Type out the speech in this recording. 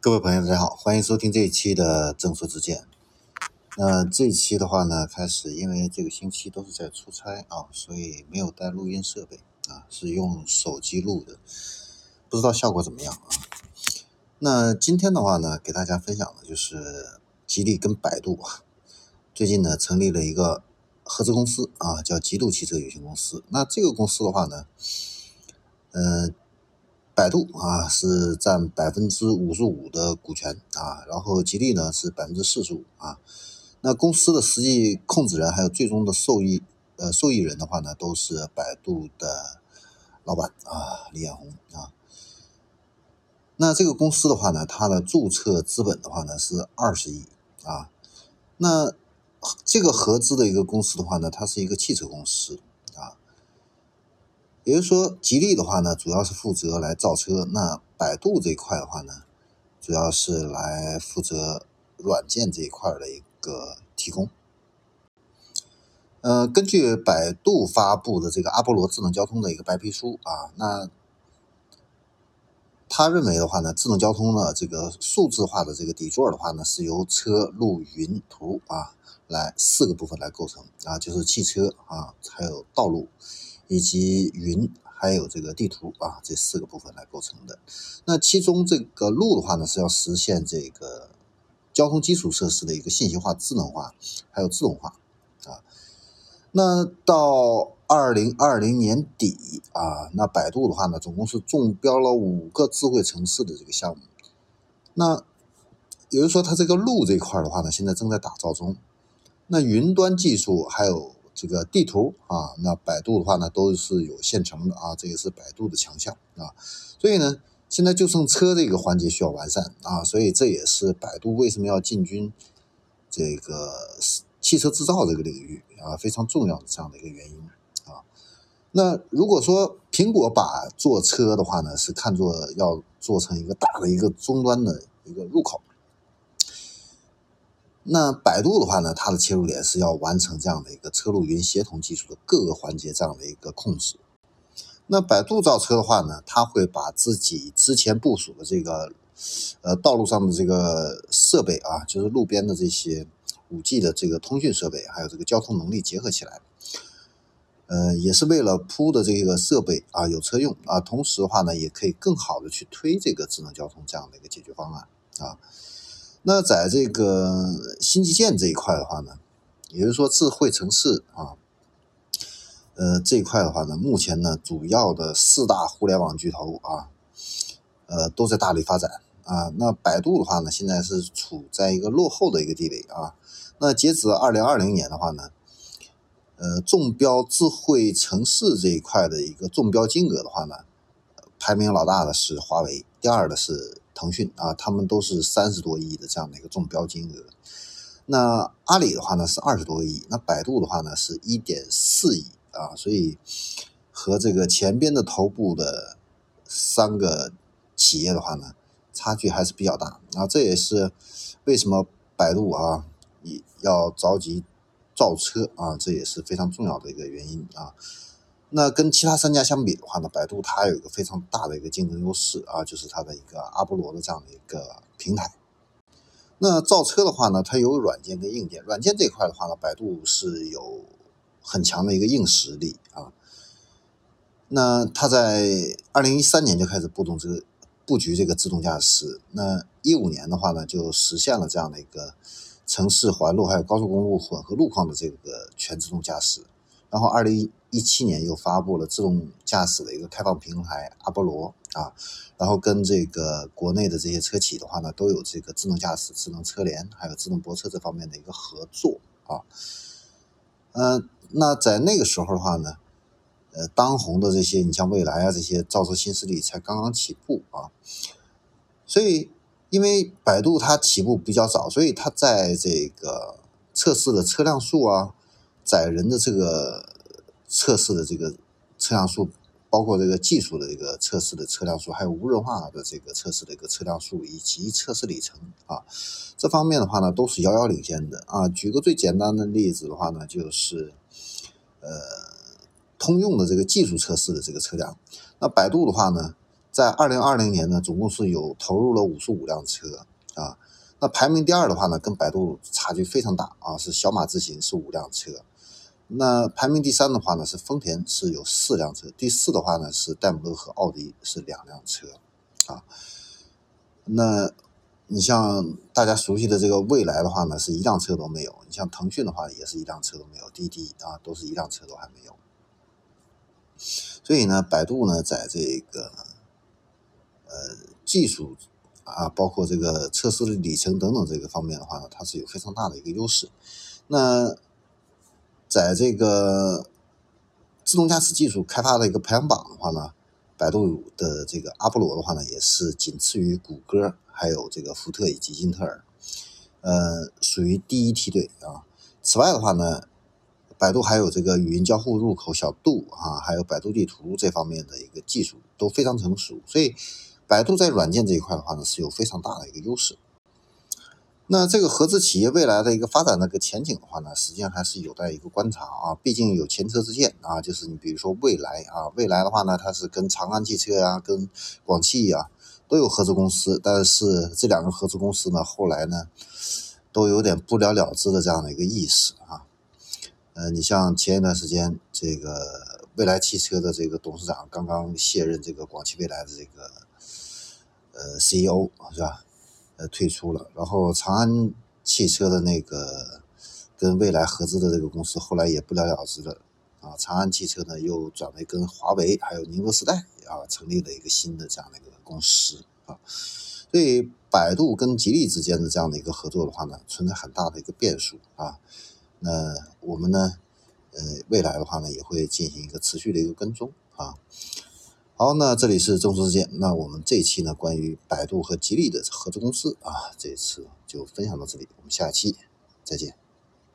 各位朋友，大家好，欢迎收听这一期的正说之见。那这一期的话呢，开始因为这个星期都是在出差啊，所以没有带录音设备啊，是用手机录的，不知道效果怎么样啊。那今天的话呢，给大家分享的就是吉利跟百度啊，最近呢成立了一个合资公司啊，叫吉路汽车有限公司。那这个公司的话呢，呃。百度啊是占百分之五十五的股权啊，然后吉利呢是百分之四十五啊。那公司的实际控制人还有最终的受益呃受益人的话呢，都是百度的老板啊李彦宏啊。那这个公司的话呢，它的注册资本的话呢是二十亿啊。那这个合资的一个公司的话呢，它是一个汽车公司啊。也就是说，吉利的话呢，主要是负责来造车；那百度这一块的话呢，主要是来负责软件这一块的一个提供。呃，根据百度发布的这个阿波罗智能交通的一个白皮书啊，那他认为的话呢，智能交通呢，这个数字化的这个底座的话呢，是由车、路、云、图啊来四个部分来构成啊，就是汽车啊，还有道路。以及云还有这个地图啊，这四个部分来构成的。那其中这个路的话呢，是要实现这个交通基础设施的一个信息化、智能化，还有自动化啊。那到二零二零年底啊，那百度的话呢，总共是中标了五个智慧城市的这个项目。那也就是说，它这个路这一块的话呢，现在正在打造中。那云端技术还有。这个地图啊，那百度的话呢，都是有现成的啊，这也是百度的强项啊。所以呢，现在就剩车这个环节需要完善啊，所以这也是百度为什么要进军这个汽车制造这个领域啊，非常重要的这样的一个原因啊。那如果说苹果把做车的话呢，是看作要做成一个大的一个终端的一个入口。那百度的话呢，它的切入点是要完成这样的一个车路云协同技术的各个环节这样的一个控制。那百度造车的话呢，它会把自己之前部署的这个呃道路上的这个设备啊，就是路边的这些五 G 的这个通讯设备，还有这个交通能力结合起来，呃，也是为了铺的这个设备啊有车用啊，同时的话呢，也可以更好的去推这个智能交通这样的一个解决方案啊。那在这个新基建这一块的话呢，也就是说智慧城市啊，呃这一块的话呢，目前呢主要的四大互联网巨头啊，呃都在大力发展啊。那百度的话呢，现在是处在一个落后的一个地位啊。那截止二零二零年的话呢，呃中标智慧城市这一块的一个中标金额的话呢，排名老大的是华为，第二的是。腾讯啊，他们都是三十多亿的这样的一个中标金额。那阿里的话呢是二十多亿，那百度的话呢是一点四亿啊，所以和这个前边的头部的三个企业的话呢，差距还是比较大啊。这也是为什么百度啊要着急造车啊，这也是非常重要的一个原因啊。那跟其他三家相比的话呢，百度它有一个非常大的一个竞争优势啊，就是它的一个阿波罗的这样的一个平台。那造车的话呢，它有软件跟硬件，软件这一块的话呢，百度是有很强的一个硬实力啊。那它在二零一三年就开始布动这个布局这个自动驾驶，那一五年的话呢，就实现了这样的一个城市环路还有高速公路混合路况的这个全自动驾驶。然后，二零一七年又发布了自动驾驶的一个开放平台阿波罗啊，然后跟这个国内的这些车企的话呢，都有这个智能驾驶、智能车联还有智能泊车这方面的一个合作啊。呃，那在那个时候的话呢，呃，当红的这些，你像蔚来啊这些造车新势力才刚刚起步啊，所以因为百度它起步比较早，所以它在这个测试的车辆数啊。载人的这个测试的这个车辆数，包括这个技术的这个测试的车辆数，还有无人化的这个测试的一个车辆数以及测试里程啊，这方面的话呢，都是遥遥领先的啊。举个最简单的例子的话呢，就是呃通用的这个技术测试的这个车辆，那百度的话呢，在二零二零年呢，总共是有投入了五十五辆车啊。那排名第二的话呢，跟百度差距非常大啊，是小马智行是五辆车。那排名第三的话呢，是丰田是有四辆车，第四的话呢是戴姆勒和奥迪是两辆车啊。那你像大家熟悉的这个蔚来的话呢，是一辆车都没有。你像腾讯的话，也是一辆车都没有。滴滴啊，都是一辆车都还没有。所以呢，百度呢，在这个呃技术啊，包括这个测试的里程等等这个方面的话呢，它是有非常大的一个优势。那在这个自动驾驶技术开发的一个排行榜的话呢，百度的这个阿波罗的话呢，也是仅次于谷歌。还有这个福特以及英特尔，呃，属于第一梯队啊。此外的话呢，百度还有这个语音交互入口小度啊，还有百度地图这方面的一个技术都非常成熟，所以百度在软件这一块的话呢，是有非常大的一个优势。那这个合资企业未来的一个发展的一个前景的话呢，实际上还是有待一个观察啊。毕竟有前车之鉴啊，就是你比如说未来啊，未来的话呢，它是跟长安汽车呀、跟广汽呀。都有合资公司，但是这两个合资公司呢，后来呢，都有点不了了之的这样的一个意思啊。呃，你像前一段时间，这个未来汽车的这个董事长刚刚卸任这个广汽未来的这个呃 CEO 是吧？呃，退出了。然后长安汽车的那个跟蔚来合资的这个公司，后来也不了了之了啊。长安汽车呢，又转为跟华为还有宁德时代啊，成立了一个新的这样的一个。公司啊，所以百度跟吉利之间的这样的一个合作的话呢，存在很大的一个变数啊。那我们呢，呃，未来的话呢，也会进行一个持续的一个跟踪啊。好，那这里是众说之见，那我们这一期呢，关于百度和吉利的合作公司啊，这一次就分享到这里，我们下期再见。